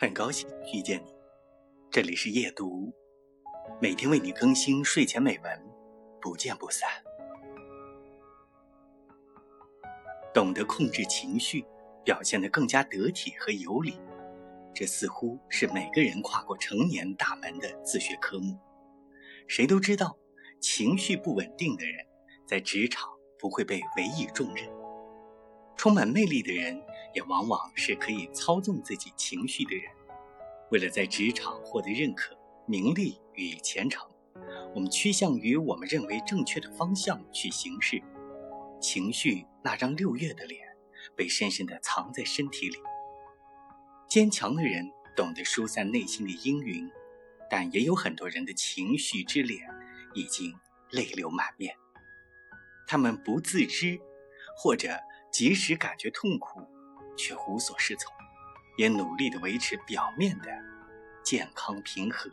很高兴遇见你，这里是夜读，每天为你更新睡前美文，不见不散。懂得控制情绪，表现得更加得体和有礼，这似乎是每个人跨过成年大门的自学科目。谁都知道，情绪不稳定的人，在职场不会被委以重任。充满魅力的人，也往往是可以操纵自己情绪的人。为了在职场获得认可、名利与前程，我们趋向于我们认为正确的方向去行事。情绪那张六月的脸，被深深地藏在身体里。坚强的人懂得疏散内心的阴云，但也有很多人的情绪之脸已经泪流满面。他们不自知，或者。即使感觉痛苦，却无所适从，也努力地维持表面的健康平和。